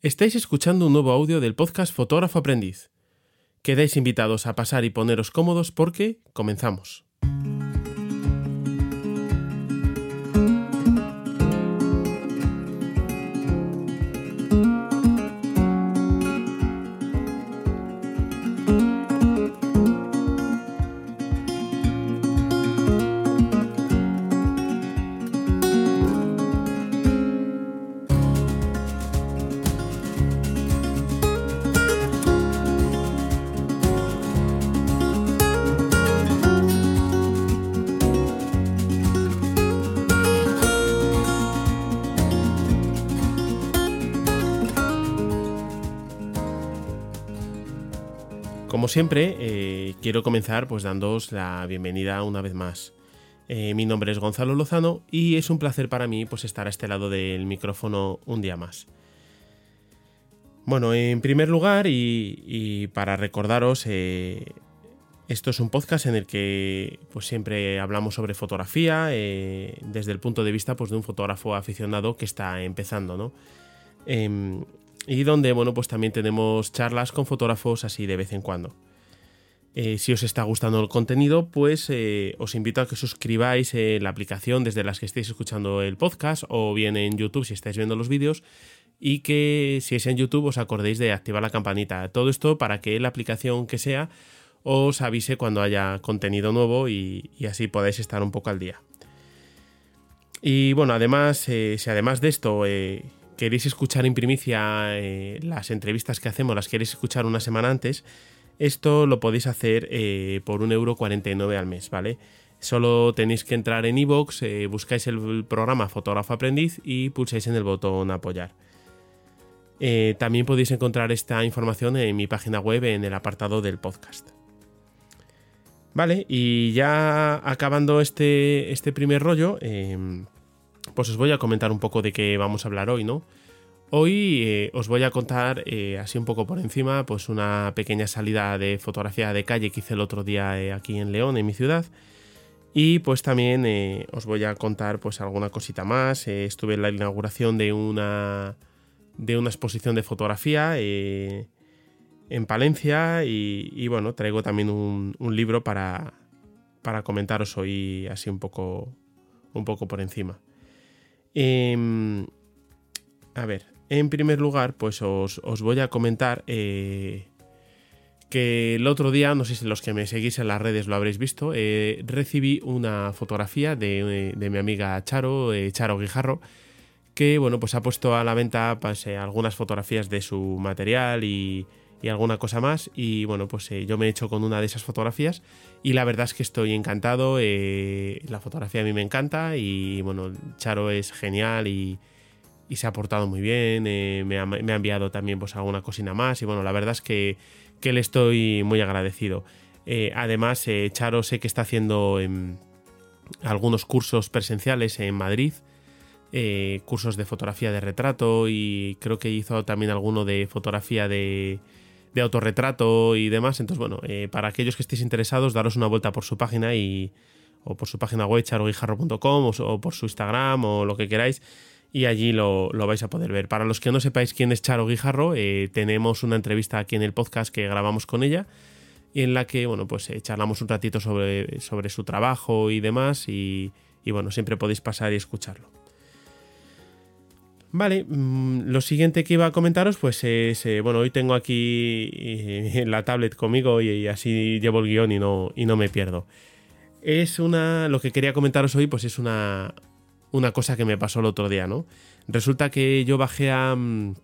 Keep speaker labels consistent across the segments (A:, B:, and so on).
A: Estáis escuchando un nuevo audio del podcast Fotógrafo Aprendiz. Quedáis invitados a pasar y poneros cómodos porque comenzamos. Siempre, eh, quiero comenzar pues dándoos la bienvenida una vez más. Eh, mi nombre es Gonzalo Lozano y es un placer para mí pues estar a este lado del micrófono un día más. Bueno, en primer lugar y, para recordaros, eh, esto es un podcast en el que pues siempre hablamos sobre fotografía desde el punto de vista pues, de un fotógrafo aficionado que está empezando, ¿no? Y donde, bueno, pues también tenemos charlas con fotógrafos así de vez en cuando. Eh, si os está gustando el contenido, pues eh, os invito a que suscribáis la aplicación desde las que estéis escuchando el podcast o bien en YouTube si estáis viendo los vídeos y que si es en YouTube os acordéis de activar la campanita. Todo esto para que la aplicación que sea os avise cuando haya contenido nuevo y, así podáis estar un poco al día. Y bueno, además, eh, si además de esto queréis escuchar en primicia eh, las entrevistas que hacemos, las queréis escuchar una semana antes, esto lo podéis hacer eh, por 1,49€ al mes, ¿vale? Solo tenéis que entrar en iVoox, eh, buscáis el programa Fotógrafo Aprendiz y pulsáis en el botón apoyar. también podéis encontrar esta información en mi página web en el apartado del podcast. Vale, y ya acabando este, este primer rollo, em, pues os voy a comentar un poco de qué vamos a hablar hoy, ¿no? Hoy eh, os voy a contar eh, así un poco por encima, pues una pequeña salida de fotografía de calle que hice el otro día eh, aquí en León, en mi ciudad. Y pues también os voy a contar pues alguna cosita más. estuve en la inauguración de una, de una exposición de fotografía en Palencia y, bueno, traigo también un, un libro para, para comentaros hoy así un poco, un poco por encima. Em, a ver, en primer lugar, pues os, voy a comentar eh, que el otro día, no sé si los que me seguís en las redes lo habréis visto, eh, recibí una fotografía de, mi amiga Charo, eh, Charo Guijarro, que bueno, pues ha puesto a la venta pues, algunas fotografías de su material y, y alguna cosa más. Y bueno, pues eh, yo me he hecho con una de esas fotografías y la verdad es que estoy encantado. Eh, la fotografía a mí me encanta y bueno, Charo es genial y, se ha portado muy bien. Eh, me, ha, enviado también pues alguna cocina más y bueno, la verdad es que, le estoy muy agradecido. además, Charo sé que está haciendo em, algunos cursos presenciales en Madrid. cursos de fotografía de retrato y creo que hizo también alguno de fotografía de, de autorretrato y demás. Entonces, bueno, eh, para aquellos que estéis interesados, daros una vuelta por su página y o por su página web charoguijarro.com o, por su Instagram o lo que queráis y allí lo, vais a poder ver. Para los que no sepáis quién es Charo Guijarro, eh, tenemos una entrevista aquí en el podcast que grabamos con ella y en la que, bueno, pues eh, charlamos un ratito sobre, sobre su trabajo y demás y, y bueno, siempre podéis pasar y escucharlo. Vale, mm, lo siguiente que iba a comentaros, pues es, eh, bueno, hoy tengo aquí eh, la tablet conmigo y, así llevo el guion y no, y no me pierdo. Es una, lo que quería comentaros hoy, pues es una, una cosa que me pasó el otro día, ¿no? Resulta que yo bajé a, mm,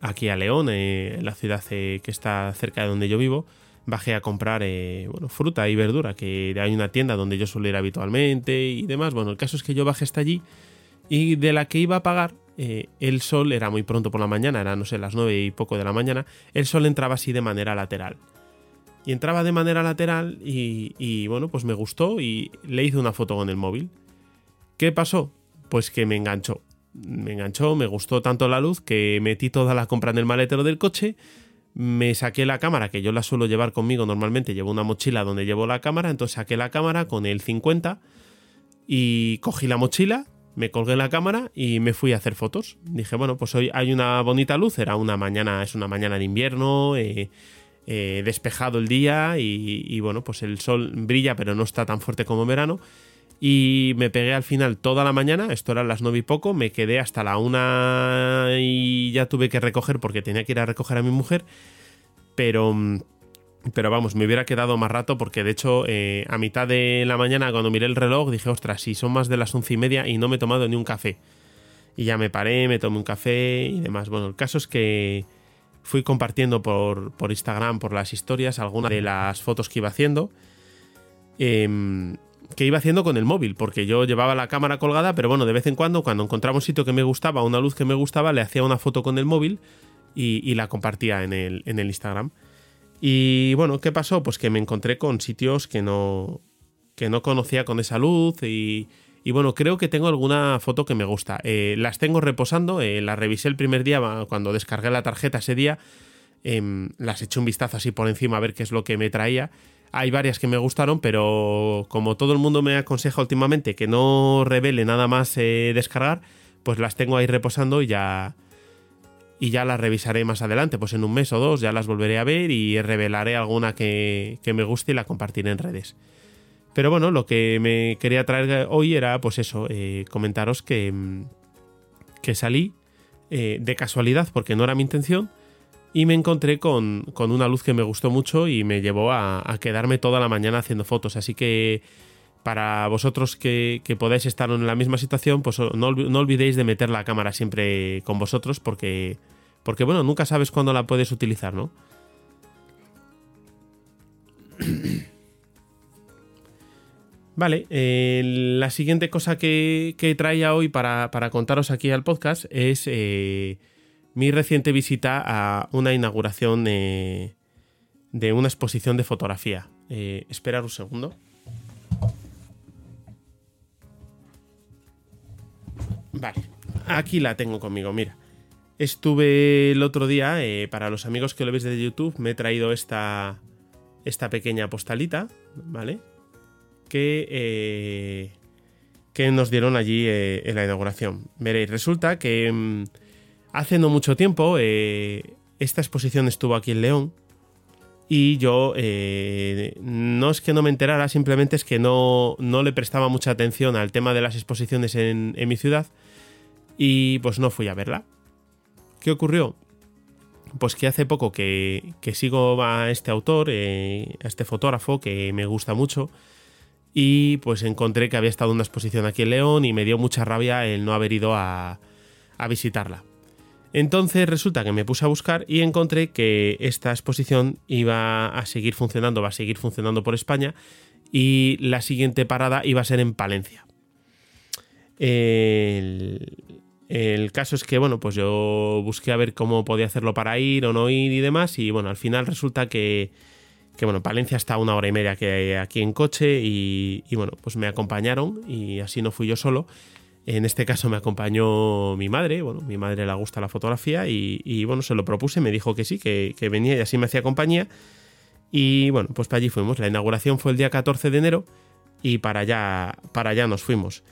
A: aquí a León, eh, la ciudad que está cerca de donde yo vivo, bajé a comprar bueno, fruta y verdura, que hay una tienda donde yo suelo ir habitualmente y demás. Bueno, el caso es que yo bajé hasta allí y de la que iba a pagar eh, el sol era muy pronto por la mañana, era no sé, las nueve y poco de la mañana, el sol entraba así de manera lateral. Y entraba de manera lateral y, bueno, pues me gustó y le hice una foto con el móvil. ¿Qué pasó? Pues que me enganchó. Me enganchó, me gustó tanto la luz que metí toda la compra en el maletero del coche, me saqué la cámara, que yo la suelo llevar conmigo normalmente, llevo una mochila donde llevo la cámara, entonces saqué la cámara con el 50 y cogí la mochila, me colgué la cámara y me fui a hacer fotos. Dije, bueno, pues hoy hay una bonita luz, era una mañana, es una mañana de invierno, eh, eh, despejado el día y, bueno, pues el sol brilla pero no está tan fuerte como en verano. Y me pegué al final toda la mañana, esto eran las nueve y poco, me quedé hasta la una y ya tuve que recoger porque tenía que ir a recoger a mi mujer, pero... Pero vamos, me hubiera quedado más rato porque de hecho eh, a mitad de la mañana cuando miré el reloj dije, ostras, si son más de las once y media y no me he tomado ni un café. Y ya me paré, me tomé un café y demás. Bueno, el caso es que fui compartiendo por, Instagram, por las historias, algunas de las fotos que iba haciendo. Em, que iba haciendo con el móvil, porque yo llevaba la cámara colgada, pero bueno, de vez en cuando, cuando encontraba un sitio que me gustaba, una luz que me gustaba, le hacía una foto con el móvil y, la compartía en el, en el Instagram. Y bueno, ¿qué pasó? Pues que me encontré con sitios que no, que no conocía con esa luz y, y bueno, creo que tengo alguna foto que me gusta. Eh, las tengo reposando, eh, las revisé el primer día cuando descargué la tarjeta ese día. Em, las eché un vistazo así por encima a ver qué es lo que me traía. Hay varias que me gustaron, pero como todo el mundo me aconseja últimamente que no revele nada más eh, descargar, pues las tengo ahí reposando y ya, y ya las revisaré más adelante, pues en un mes o dos ya las volveré a ver y revelaré alguna que, que me guste y la compartiré en redes. Pero bueno, lo que me quería traer hoy era, pues eso, eh, comentaros que, mm, que salí eh, de casualidad, porque no era mi intención, y me encontré con, una luz que me gustó mucho y me llevó a, quedarme toda la mañana haciendo fotos. Así que para vosotros que, podáis estar en la misma situación, pues no, olvidéis de meter la cámara siempre con vosotros, porque, porque bueno, nunca sabes cuándo la puedes utilizar, ¿no? Vale, eh, la siguiente cosa que, traía hoy para, contaros aquí al podcast es eh, mi reciente visita a una inauguración de una exposición de fotografía. Eh, esperar un segundo. Vale, aquí la tengo conmigo, mira. Estuve el otro día, para los amigos que lo veis de YouTube, me he traído esta, esta pequeña postalita, ¿vale? que, eh, que nos dieron allí eh, en la inauguración. Veréis, resulta que mm, hace no mucho tiempo eh, esta exposición estuvo aquí en León y yo no es que no me enterara, simplemente es que no, no le prestaba mucha atención al tema de las exposiciones en, mi ciudad y pues no fui a verla. ¿Qué ocurrió? Pues que hace poco que, sigo a este autor, a este fotógrafo que me gusta mucho, y pues encontré que había estado una exposición aquí en León y me dio mucha rabia el no haber ido a, visitarla. Entonces resulta que me puse a buscar y encontré que esta exposición iba a seguir funcionando, va a seguir funcionando por España y la siguiente parada iba a ser en Palencia. El, el, caso es que, bueno, pues yo busqué a ver cómo podía hacerlo para ir o no ir y demás y bueno, al final resulta que que bueno, Palencia está a una hora y media que aquí en coche y, bueno, pues me acompañaron y así no fui yo solo. En este caso me acompañó mi madre, bueno, mi madre le gusta la fotografía y, bueno, se lo propuse, me dijo que sí, que, venía y así me hacía compañía. Y bueno, pues para allí fuimos. La inauguración fue el día 14 de enero y para allá, para allá nos fuimos.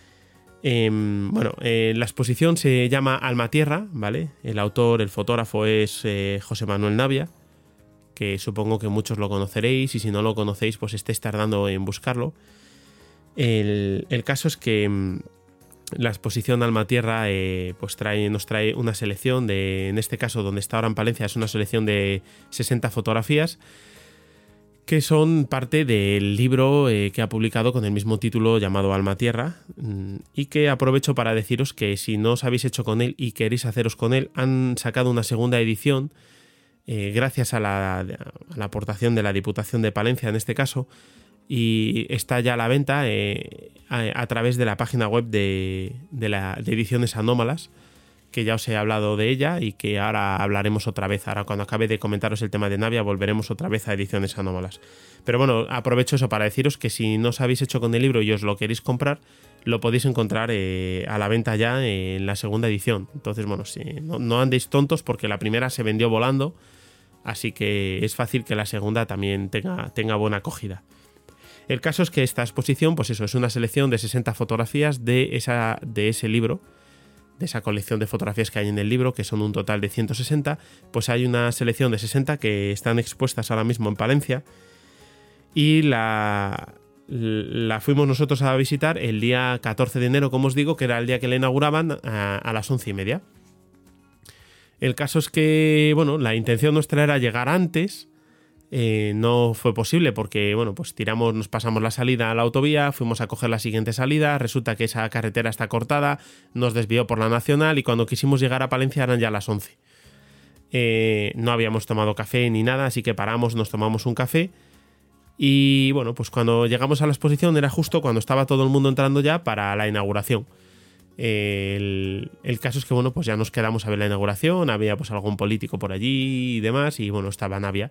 A: Em, bueno, eh, la exposición se llama Alma Tierra, ¿vale? El autor, el fotógrafo es eh, José Manuel Navia que supongo que muchos lo conoceréis y si no lo conocéis pues estéis tardando en buscarlo. El, caso es que mm, la exposición Alma Tierra eh, pues nos trae una selección de, en este caso donde está ahora en Palencia, es una selección de 60 fotografías que son parte del libro eh, que ha publicado con el mismo título llamado Alma Tierra mm, y que aprovecho para deciros que si no os habéis hecho con él y queréis haceros con él, han sacado una segunda edición eh, gracias a la, aportación de la Diputación de Palencia en este caso, y está ya a la venta eh, a, través de la página web de, la, Ediciones Anómalas, que ya os he hablado de ella y que ahora hablaremos otra vez. Ahora cuando acabe de comentaros el tema de Navia volveremos otra vez a Ediciones Anómalas. Pero bueno, aprovecho eso para deciros que si no os habéis hecho con el libro y os lo queréis comprar, lo podéis encontrar eh, a la venta ya en la segunda edición. Entonces, bueno, si, no, andéis tontos porque la primera se vendió volando Así que es fácil que la segunda también tenga, tenga buena acogida. El caso es que esta exposición, pues eso, es una selección de 60 fotografías de, esa, de ese libro, de esa colección de fotografías que hay en el libro, que son un total de 160, pues hay una selección de 60 que están expuestas ahora mismo en Palencia y la, la fuimos nosotros a visitar el día 14 de enero, como os digo, que era el día que la inauguraban a, las once y media. El caso es que, bueno, la intención nuestra era llegar antes. Eh, no fue posible porque, bueno, pues tiramos, nos pasamos la salida a la autovía, fuimos a coger la siguiente salida, resulta que esa carretera está cortada, nos desvió por la nacional y cuando quisimos llegar a Palencia eran ya las 11. Eh, no habíamos tomado café ni nada, así que paramos, nos tomamos un café y bueno, pues cuando llegamos a la exposición era justo cuando estaba todo el mundo entrando ya para la inauguración. El, caso es que bueno, pues ya nos quedamos a ver la inauguración, había pues algún político por allí y demás, y bueno, estaba Navia.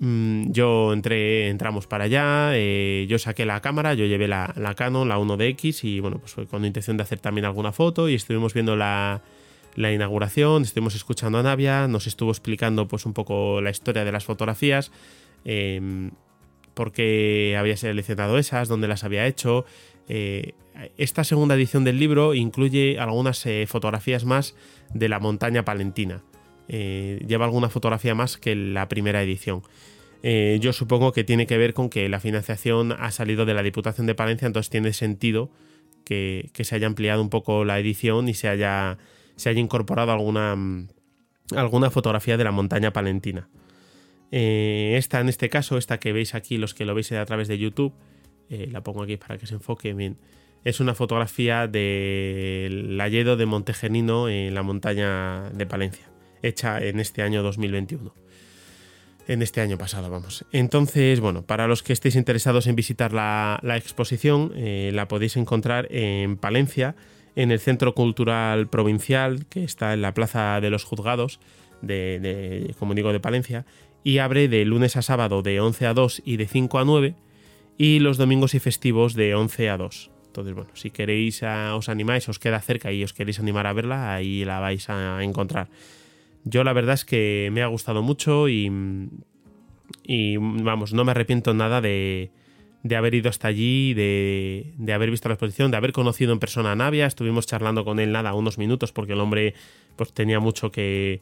A: Mm, yo entré, entramos para allá, eh, yo saqué la cámara, yo llevé la, Canon, la 1DX, y bueno, pues fue con intención de hacer también alguna foto, y estuvimos viendo la, la inauguración, estuvimos escuchando a Navia, nos estuvo explicando pues un poco la historia de las fotografías, eh, por qué había seleccionado esas, dónde las había hecho. Eh, esta segunda edición del libro incluye algunas eh, fotografías más de la montaña palentina. Eh, lleva alguna fotografía más que la primera edición. yo supongo que tiene que ver con que la financiación ha salido de la Diputación de Palencia, entonces tiene sentido que, se haya ampliado un poco la edición y se haya, incorporado alguna, alguna fotografía de la montaña palentina. Eh, esta, en este caso, esta que veis aquí, los que lo veis a través de YouTube, eh, la pongo aquí para que se enfoque bien. Es una fotografía del Layedo de Montegenino en la montaña de Palencia, hecha en este año 2021. En este año pasado, vamos. Entonces, bueno, para los que estéis interesados en visitar la, exposición, eh, la podéis encontrar en Palencia, en el Centro Cultural Provincial, que está en la Plaza de los Juzgados, de, como digo, de Palencia, y abre de lunes a sábado de 11 a 2 y de 5 a 9 y los domingos y festivos de 11 a 2. Entonces, bueno, si queréis, ah, os animáis, os queda cerca y os queréis animar a verla, ahí la vais a encontrar. Yo la verdad es que me ha gustado mucho y, vamos, no me arrepiento nada de, haber ido hasta allí, de, haber visto la exposición, de haber conocido en persona a Navia. Estuvimos charlando con él nada, unos minutos, porque el hombre pues tenía mucho que,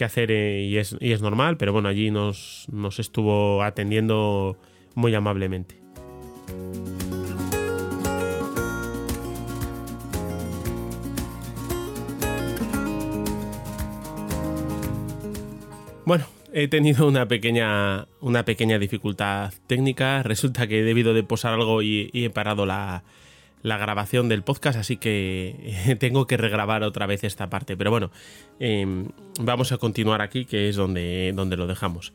A: hacer eh, y, es, y, es, normal, pero bueno, allí nos, nos estuvo atendiendo muy amablemente. Bueno, he tenido una pequeña, una pequeña dificultad técnica. Resulta que he debido de posar algo y he parado la, la grabación del podcast, así que tengo que regrabar otra vez esta parte. Pero bueno, em, vamos a continuar aquí, que es donde, donde lo dejamos.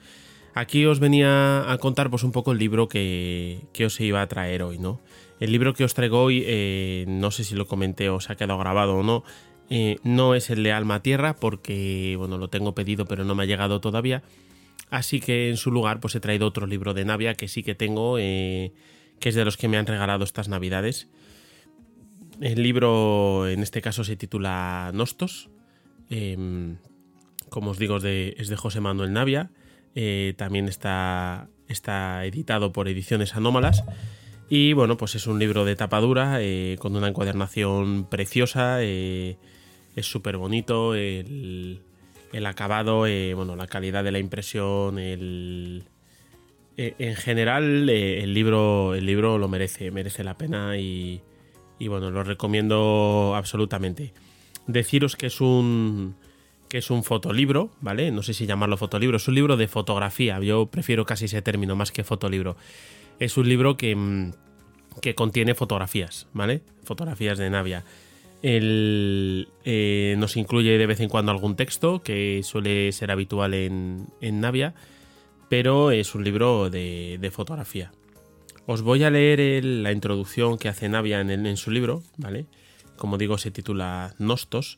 A: Aquí os venía a contar pues, un poco el libro que, os iba a traer hoy, ¿no? El libro que os traigo hoy, eh, no sé si lo comenté o se ha quedado grabado o no, eh, no es el de Alma Tierra, porque, bueno, lo tengo pedido pero no me ha llegado todavía. Así que en su lugar, pues he traído otro libro de Navia que sí que tengo, eh, que es de los que me han regalado estas navidades. El libro en este caso se titula Nostos. Em, como os digo, es de, José Manuel Navia. Eh, también está, está editado por Ediciones Anómalas. Y bueno, pues es un libro de tapadura eh, con una encuadernación preciosa. Eh, es súper bonito. El, acabado, bueno, la calidad de la impresión, el, en general el libro, el libro lo merece, merece la pena y, y bueno, lo recomiendo absolutamente. Deciros que es un que es un fotolibro, ¿vale? No sé si llamarlo fotolibro, es un libro de fotografía. Yo prefiero casi ese término más que fotolibro. Es un libro que, que contiene fotografías, ¿vale? Fotografías de Navia. Eh, nos incluye de vez en cuando algún texto, que suele ser habitual en, en Navia, pero es un libro de, de fotografía. Os voy a leer la introducción que hace Navia en, su libro, ¿vale? Como digo, se titula Nostos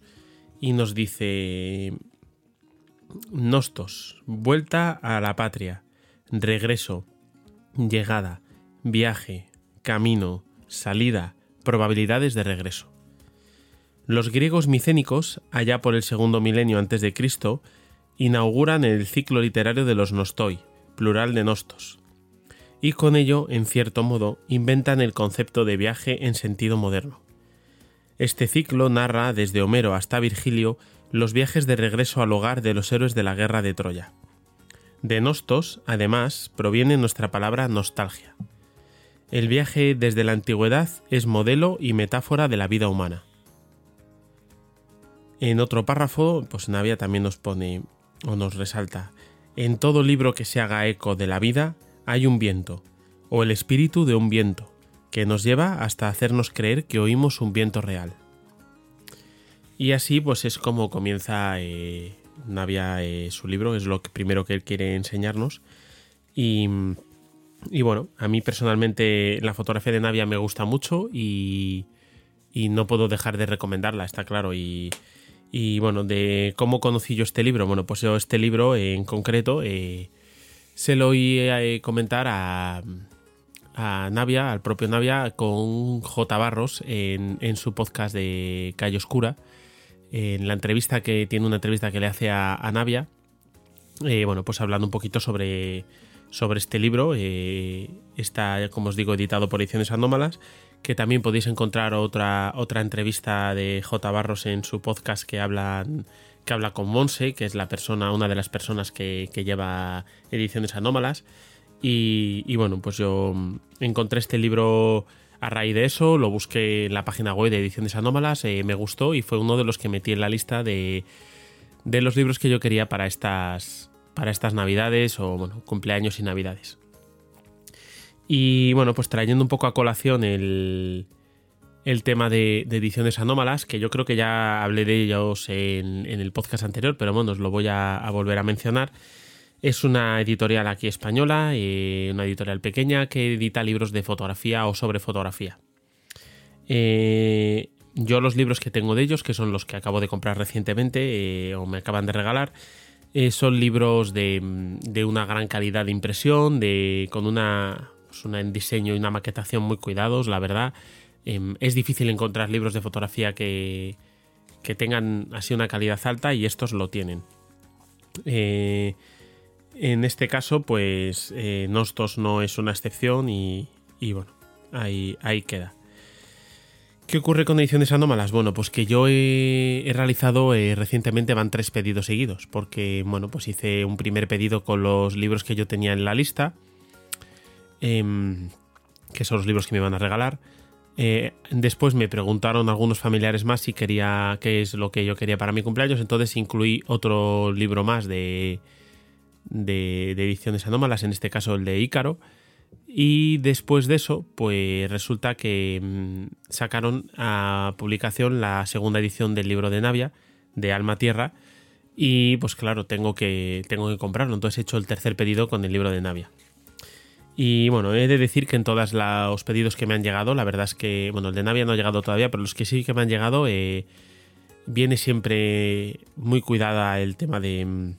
A: y nos dice Nostos, vuelta a la patria, regreso, llegada, viaje, camino, salida, probabilidades de regreso. Los griegos micénicos, allá por el segundo milenio antes de Cristo, inauguran el ciclo literario de los Nostoi, plural de Nostos, y con ello, en cierto modo, inventan el concepto de viaje en sentido moderno. Este ciclo narra desde Homero hasta Virgilio los viajes de regreso al hogar de los héroes de la guerra de Troya. De nostos, además, proviene nuestra palabra nostalgia. El viaje desde la antigüedad es modelo y metáfora de la vida humana. En otro párrafo, pues Navia también nos pone o nos resalta, en todo libro que se haga eco de la vida hay un viento, o el espíritu de un viento, que nos lleva hasta hacernos creer que oímos un viento real. Y así pues es como comienza eh, Navia eh, su libro, es lo que primero que él quiere enseñarnos. Y, bueno, a mí personalmente la fotografía de Navia me gusta mucho y, y no puedo dejar de recomendarla, está claro. Y, y bueno, de cómo conocí yo este libro. Bueno, pues este libro en concreto eh, se lo oí eh, comentar a, a, Navia, al propio Navia, con J. Barros en, en, su podcast de Calle Oscura. En la entrevista que tiene una entrevista que le hace a, Navia. Eh, bueno, pues hablando un poquito sobre, sobre este libro. está, como os digo, editado por Ediciones Anómalas que también podéis encontrar otra, otra entrevista de J. Barros en su podcast que habla, que habla con Monse, que es la persona, una de las personas que, lleva ediciones anómalas. Y, bueno, pues yo encontré este libro a raíz de eso, lo busqué en la página web de Ediciones Anómalas, eh, me gustó y fue uno de los que metí en la lista de, de los libros que yo quería para estas, para estas navidades o bueno, cumpleaños y navidades. Y bueno, pues trayendo un poco a colación el, tema de, ediciones anómalas, que yo creo que ya hablé de ellos en, el podcast anterior, pero bueno, os lo voy a, volver a mencionar. Es una editorial aquí española, eh, una editorial pequeña que edita libros de fotografía o sobre fotografía. Eh, yo los libros que tengo de ellos, que son los que acabo de comprar recientemente eh, o me acaban de regalar, son libros de, de, una gran calidad de impresión, de, con una pues, un diseño y una maquetación muy cuidados, la verdad. Em, es difícil encontrar libros de fotografía que, tengan así una calidad alta y estos lo tienen. Eh, en este caso, pues eh, Nostos no es una excepción y, bueno, ahí, ahí queda. ¿Qué ocurre con ediciones anómalas? Bueno, pues que yo he, realizado eh, recientemente van tres pedidos seguidos, porque bueno, pues hice un primer pedido con los libros que yo tenía en la lista Em, que son los libros que me iban a regalar. Eh, después me preguntaron algunos familiares más si quería qué es lo que yo quería para mi cumpleaños, entonces incluí otro libro más de, de, ediciones anómalas, en este caso el de Ícaro. Y después de eso, pues resulta que mm, sacaron a publicación la segunda edición del libro de Navia, de Alma Tierra. Y pues claro, tengo que, tengo que comprarlo. Entonces he hecho el tercer pedido con el libro de Navia. Y bueno, he de decir que en todos los pedidos que me han llegado, la verdad es que, bueno, el de Navia no ha llegado todavía, pero los que sí que me han llegado, eh, viene siempre muy cuidada el tema de,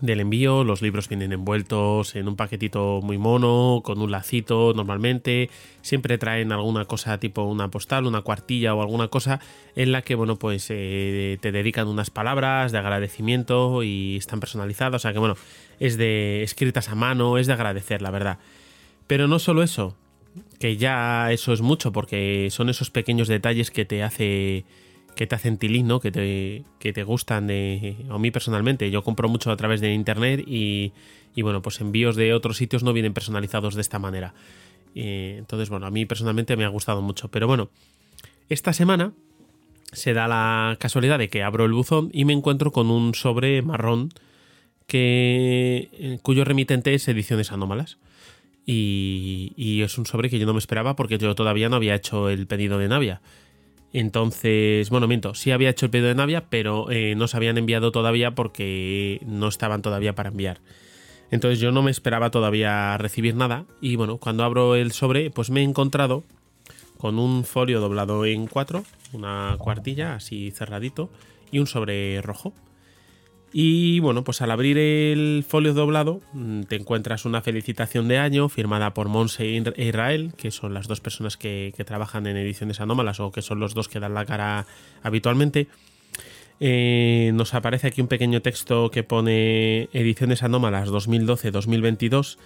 A: del envío. Los libros vienen envueltos en un paquetito muy mono, con un lacito normalmente. Siempre traen alguna cosa tipo una postal, una cuartilla o alguna cosa en la que, bueno, pues eh, te dedican unas palabras de agradecimiento y están personalizadas. O sea que, bueno, es de escritas a mano, es de agradecer, la verdad. Pero no solo eso, que ya eso es mucho, porque son esos pequeños detalles que te hace que te hacen tilín, ¿no? Que te, que te gustan de, a mí personalmente. Yo compro mucho a través de internet y, y bueno, pues envíos de otros sitios no vienen personalizados de esta manera. entonces, bueno, a mí personalmente me ha gustado mucho. Pero bueno, esta semana se da la casualidad de que abro el buzón y me encuentro con un sobre marrón que, eh, cuyo remitente es Ediciones Anómalas. Y, es un sobre que yo no me esperaba porque yo todavía no había hecho el pedido de Navia. Entonces, bueno, miento, sí había hecho el pedido de Navia, pero eh, no se habían enviado todavía porque no estaban todavía para enviar. Entonces yo no me esperaba todavía recibir nada y bueno, cuando abro el sobre pues me he encontrado con un folio doblado en cuatro, una cuartilla así cerradito y un sobre rojo. Y bueno, pues al abrir el folio doblado mm, te encuentras una felicitación de año firmada por Monse e Israel, que son las dos personas que, trabajan en ediciones anómalas o que son los dos que dan la cara habitualmente. Eh, nos aparece aquí un pequeño texto que pone ediciones anómalas 2012-2022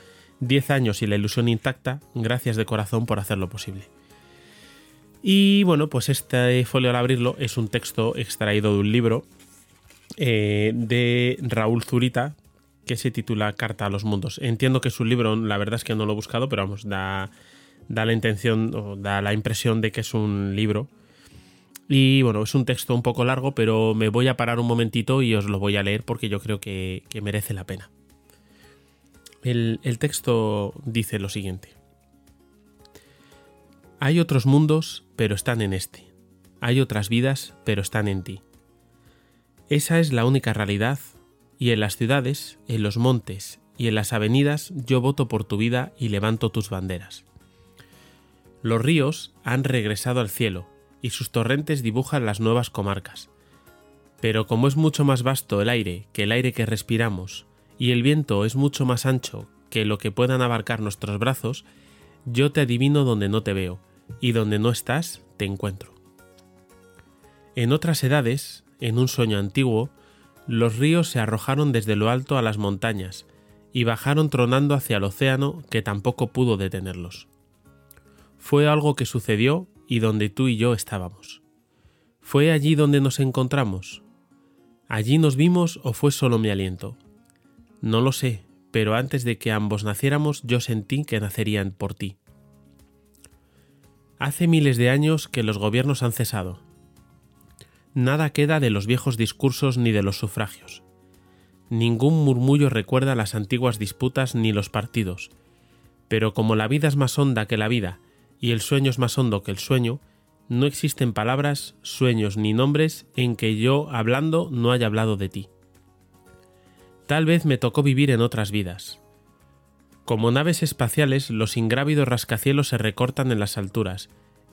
A: 10 años y la ilusión intacta, gracias de corazón por hacerlo posible. Y bueno, pues este folio al abrirlo es un texto extraído de un libro eh, de Raúl Zurita que se titula Carta a los Mundos. Entiendo que es un libro, la verdad es que no lo he buscado, pero vamos, da, da la intención o da la impresión de que es un libro. Y bueno, es un texto un poco largo, pero me voy a parar un momentito y os lo voy a leer porque yo creo que, merece la pena. El, el texto dice lo siguiente. Hay otros mundos, pero están en este. Hay otras vidas, pero están en ti. Esa es la única realidad, y en las ciudades, en los montes y en las avenidas yo voto por tu vida y levanto tus banderas. Los ríos han regresado al cielo, y sus torrentes dibujan las nuevas comarcas. Pero como es mucho más vasto el aire que el aire que respiramos, y el viento es mucho más ancho que lo que puedan abarcar nuestros brazos, yo te adivino donde no te veo, y donde no estás, te encuentro. En otras edades, en un sueño antiguo, los ríos se arrojaron desde lo alto a las montañas y bajaron tronando hacia el océano que tampoco pudo detenerlos. Fue algo que sucedió y donde tú y yo estábamos. ¿Fue allí donde nos encontramos? ¿Allí nos vimos o fue solo mi aliento? No lo sé, pero antes de que ambos naciéramos yo sentí que nacerían por ti. Hace miles de años que los gobiernos han cesado. Nada queda de los viejos discursos ni de los sufragios. Ningún murmullo recuerda las antiguas disputas ni los partidos. Pero como la vida es más honda que la vida y el sueño es más hondo que el sueño, no existen palabras, sueños ni nombres en que yo, hablando, no haya hablado de ti. Tal vez me tocó vivir en otras vidas, como naves espaciales, los ingrávidos rascacielos se recortan en las alturas,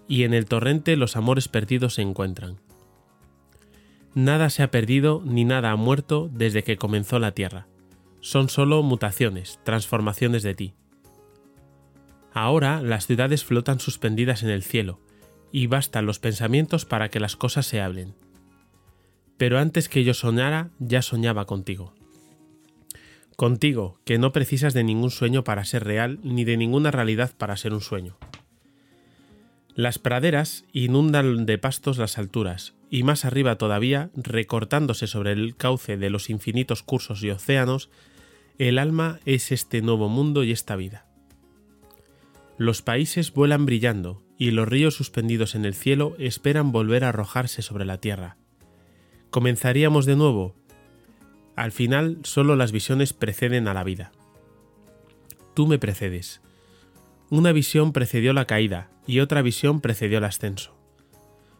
A: y en el torrente los amores perdidos se encuentran. Nada se ha perdido ni nada ha muerto desde que comenzó la Tierra. Son solo mutaciones, transformaciones de ti. Ahora las ciudades flotan suspendidas en el cielo, y bastan los pensamientos para que las cosas se hablen. Pero antes que yo soñara, ya soñaba contigo. Contigo, que no precisas de ningún sueño para ser real, ni de ninguna realidad para ser un sueño. Las praderas inundan de pastos las alturas, y más arriba todavía, recortándose sobre el cauce de los infinitos cursos y océanos, el alma es este nuevo mundo y esta vida. Los países vuelan brillando, y los ríos suspendidos en el cielo esperan volver a arrojarse sobre la tierra. Comenzaríamos de nuevo, al final solo las visiones preceden a la vida. Tú me precedes. Una visión precedió la caída y otra visión precedió el ascenso.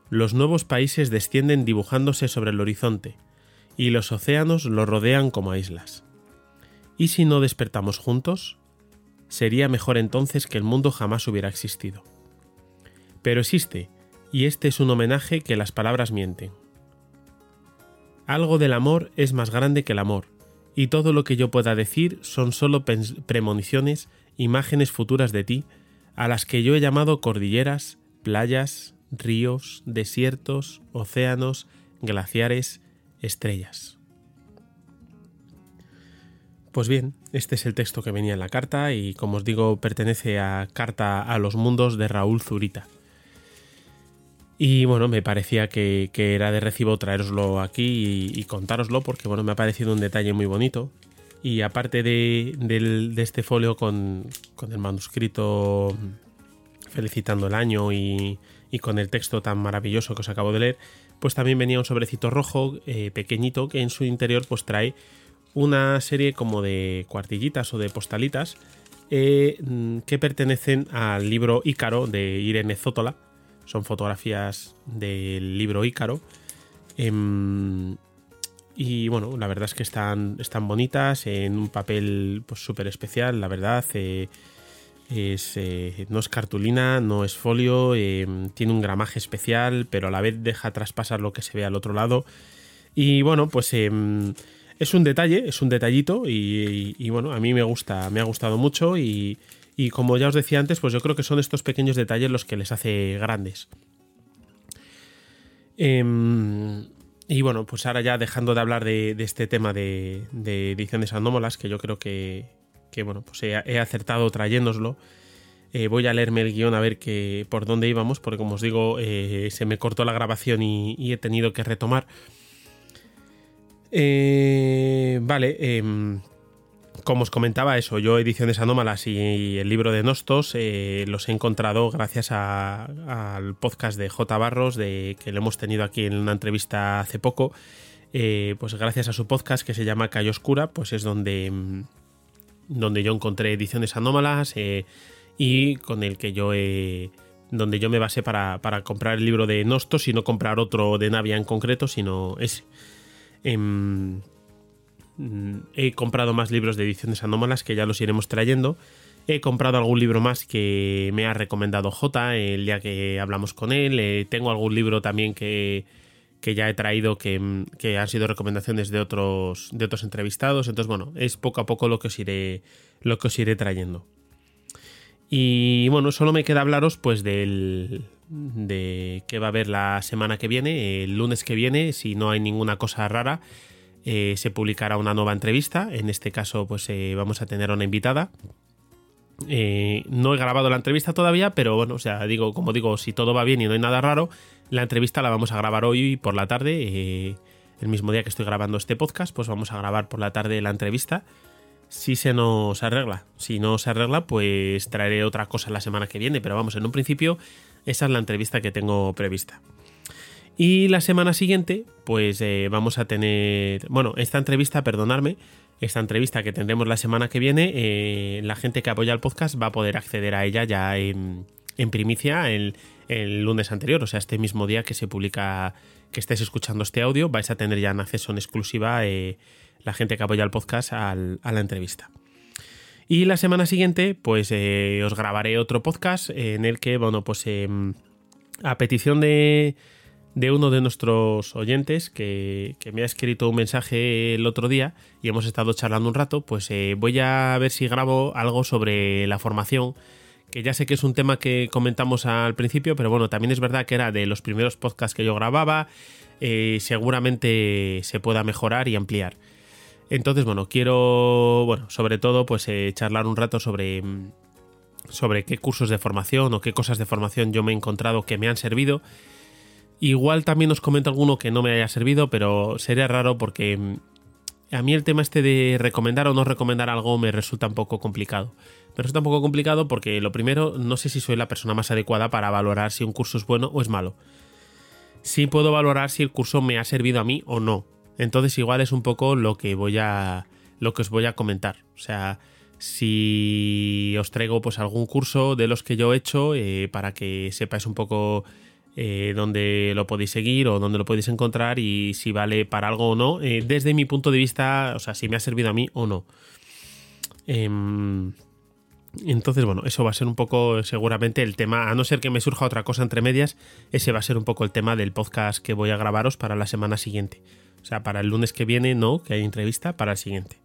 A: Los nuevos países descienden dibujándose sobre el horizonte, y los océanos lo rodean como islas. ¿Y si no despertamos juntos? Sería mejor entonces que el mundo jamás hubiera existido. Pero existe, y este es un homenaje que las palabras mienten. Algo del amor es más grande que el amor, y todo lo que yo pueda decir son solo premoniciones, imágenes futuras de ti, a las que yo he llamado cordilleras, playas, ríos, desiertos, océanos, glaciares, estrellas. Pues bien, este es el texto que venía en la carta y como os digo pertenece a Carta a los Mundos de Raúl Zurita. Y bueno, me parecía que, era de recibo traeroslo aquí y, contároslo porque bueno, me ha parecido un detalle muy bonito. Y aparte de, este folio con, el manuscrito felicitando el año y, con el texto tan maravilloso que os acabo de leer, pues también venía un sobrecito rojo eh, pequeñito que en su interior pues trae una serie como de cuartillitas o de postalitas eh, que pertenecen al libro Ícaro de Irene Zótola son fotografías del libro Ícaro. Em, y bueno, la verdad es que están, están bonitas en un papel pues súper especial, la verdad. Eh, es, eh, no es cartulina, no es folio, em, tiene un gramaje especial, pero a la vez deja traspasar lo que se ve al otro lado. Y bueno, pues em, es un detalle, es un detallito y, bueno, a mí me gusta, me ha gustado mucho y, como ya os decía antes, pues yo creo que son estos pequeños detalles los que les hace grandes. Em, y bueno, pues ahora ya dejando de hablar de, este tema de, ediciones anómalas, que yo creo que, bueno, pues he, acertado trayéndoslo. Eh, voy a leerme el guion a ver que, por dónde íbamos, porque como os digo, eh, se me cortó la grabación y, he tenido que retomar. vale, em, como os comentaba eso, yo Ediciones Anómalas y el libro de Nostos los he encontrado gracias al podcast de J. Barros, de, que lo hemos tenido aquí en una entrevista hace poco. Eh, pues gracias a su podcast que se llama Calle Oscura, pues es donde, mm, donde yo encontré ediciones anómalas eh, y con el que yo he, donde yo me basé para, comprar el libro de Nostos y no comprar otro de Navia en concreto, sino ese. Em, he comprado más libros de ediciones anómalas que ya los iremos trayendo. He comprado algún libro más que me ha recomendado J el día que hablamos con él. Eh, tengo algún libro también que, que ya he traído que, que, han sido recomendaciones de otros, de otros entrevistados. Entonces, bueno, es poco a poco lo que os iré, lo que os iré trayendo. Y bueno, solo me queda hablaros pues del de qué va a haber la semana que viene, el lunes que viene, si no hay ninguna cosa rara, eh, se publicará una nueva entrevista. En este caso, pues eh, vamos a tener una invitada. Eh, no he grabado la entrevista todavía, pero bueno, o sea, digo, como digo, si todo va bien y no hay nada raro, la entrevista la vamos a grabar hoy por la tarde. Eh, el mismo día que estoy grabando este podcast, pues vamos a grabar por la tarde la entrevista. Si se nos arregla. Si no se arregla, pues traeré otra cosa la semana que viene. Pero vamos, en un principio, esa es la entrevista que tengo prevista. Y la semana siguiente, pues eh, vamos a tener. Bueno, esta entrevista, perdonadme, esta entrevista que tendremos la semana que viene, eh, la gente que apoya el podcast va a poder acceder a ella ya en, primicia el, lunes anterior, o sea, este mismo día que se publica, que estés escuchando este audio, vais a tener ya en acceso en exclusiva eh, la gente que apoya el podcast a la entrevista. Y la semana siguiente, pues eh, os grabaré otro podcast en el que, bueno, pues em, a petición de uno de nuestros oyentes que, me ha escrito un mensaje el otro día y hemos estado charlando un rato, pues eh, voy a ver si grabo algo sobre la formación, que ya sé que es un tema que comentamos al principio, pero bueno, también es verdad que era de los primeros podcasts que yo grababa, eh, seguramente se pueda mejorar y ampliar. Entonces, bueno, quiero, bueno, sobre todo, pues eh, charlar un rato sobre, sobre qué cursos de formación o qué cosas de formación yo me he encontrado que me han servido Igual también os comento alguno que no me haya servido, pero sería raro porque mm, a mí el tema este de recomendar o no recomendar algo me resulta un poco complicado. Me resulta un poco complicado porque lo primero, no sé si soy la persona más adecuada para valorar si un curso es bueno o es malo. Sí puedo valorar si el curso me ha servido a mí o no. Entonces igual es un poco lo que voy a lo que os voy a comentar. O sea, si os traigo pues algún curso de los que yo he hecho eh, para que sepáis un poco eh, dónde lo podéis seguir o dónde lo podéis encontrar y si vale para algo o no, eh, desde mi punto de vista, o sea, si me ha servido a mí o no. Entonces, bueno, eso va a ser un poco seguramente el tema, a no ser que me surja otra cosa entre medias, ese va a ser un poco el tema del podcast que voy a grabaros para la semana siguiente. O sea, para el lunes que viene no, que hay entrevista, para el siguiente.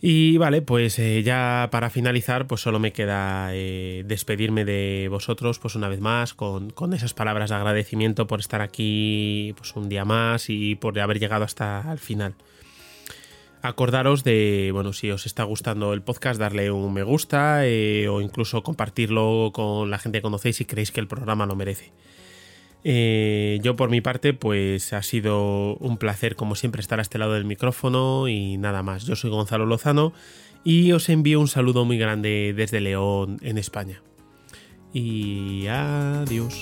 A: Y vale, pues eh, ya para finalizar, pues solo me queda eh, despedirme de vosotros, pues una vez más, con, esas palabras de agradecimiento por estar aquí pues un día más y por haber llegado hasta el final. Acordaros de, bueno, si os está gustando el podcast, darle un me gusta eh, o incluso compartirlo con la gente que conocéis si creéis que el programa lo merece. Eh, yo por mi parte, pues ha sido un placer como siempre estar a este lado del micrófono y nada más. Yo soy Gonzalo Lozano y os envío un saludo muy grande desde León, en España. Y adiós.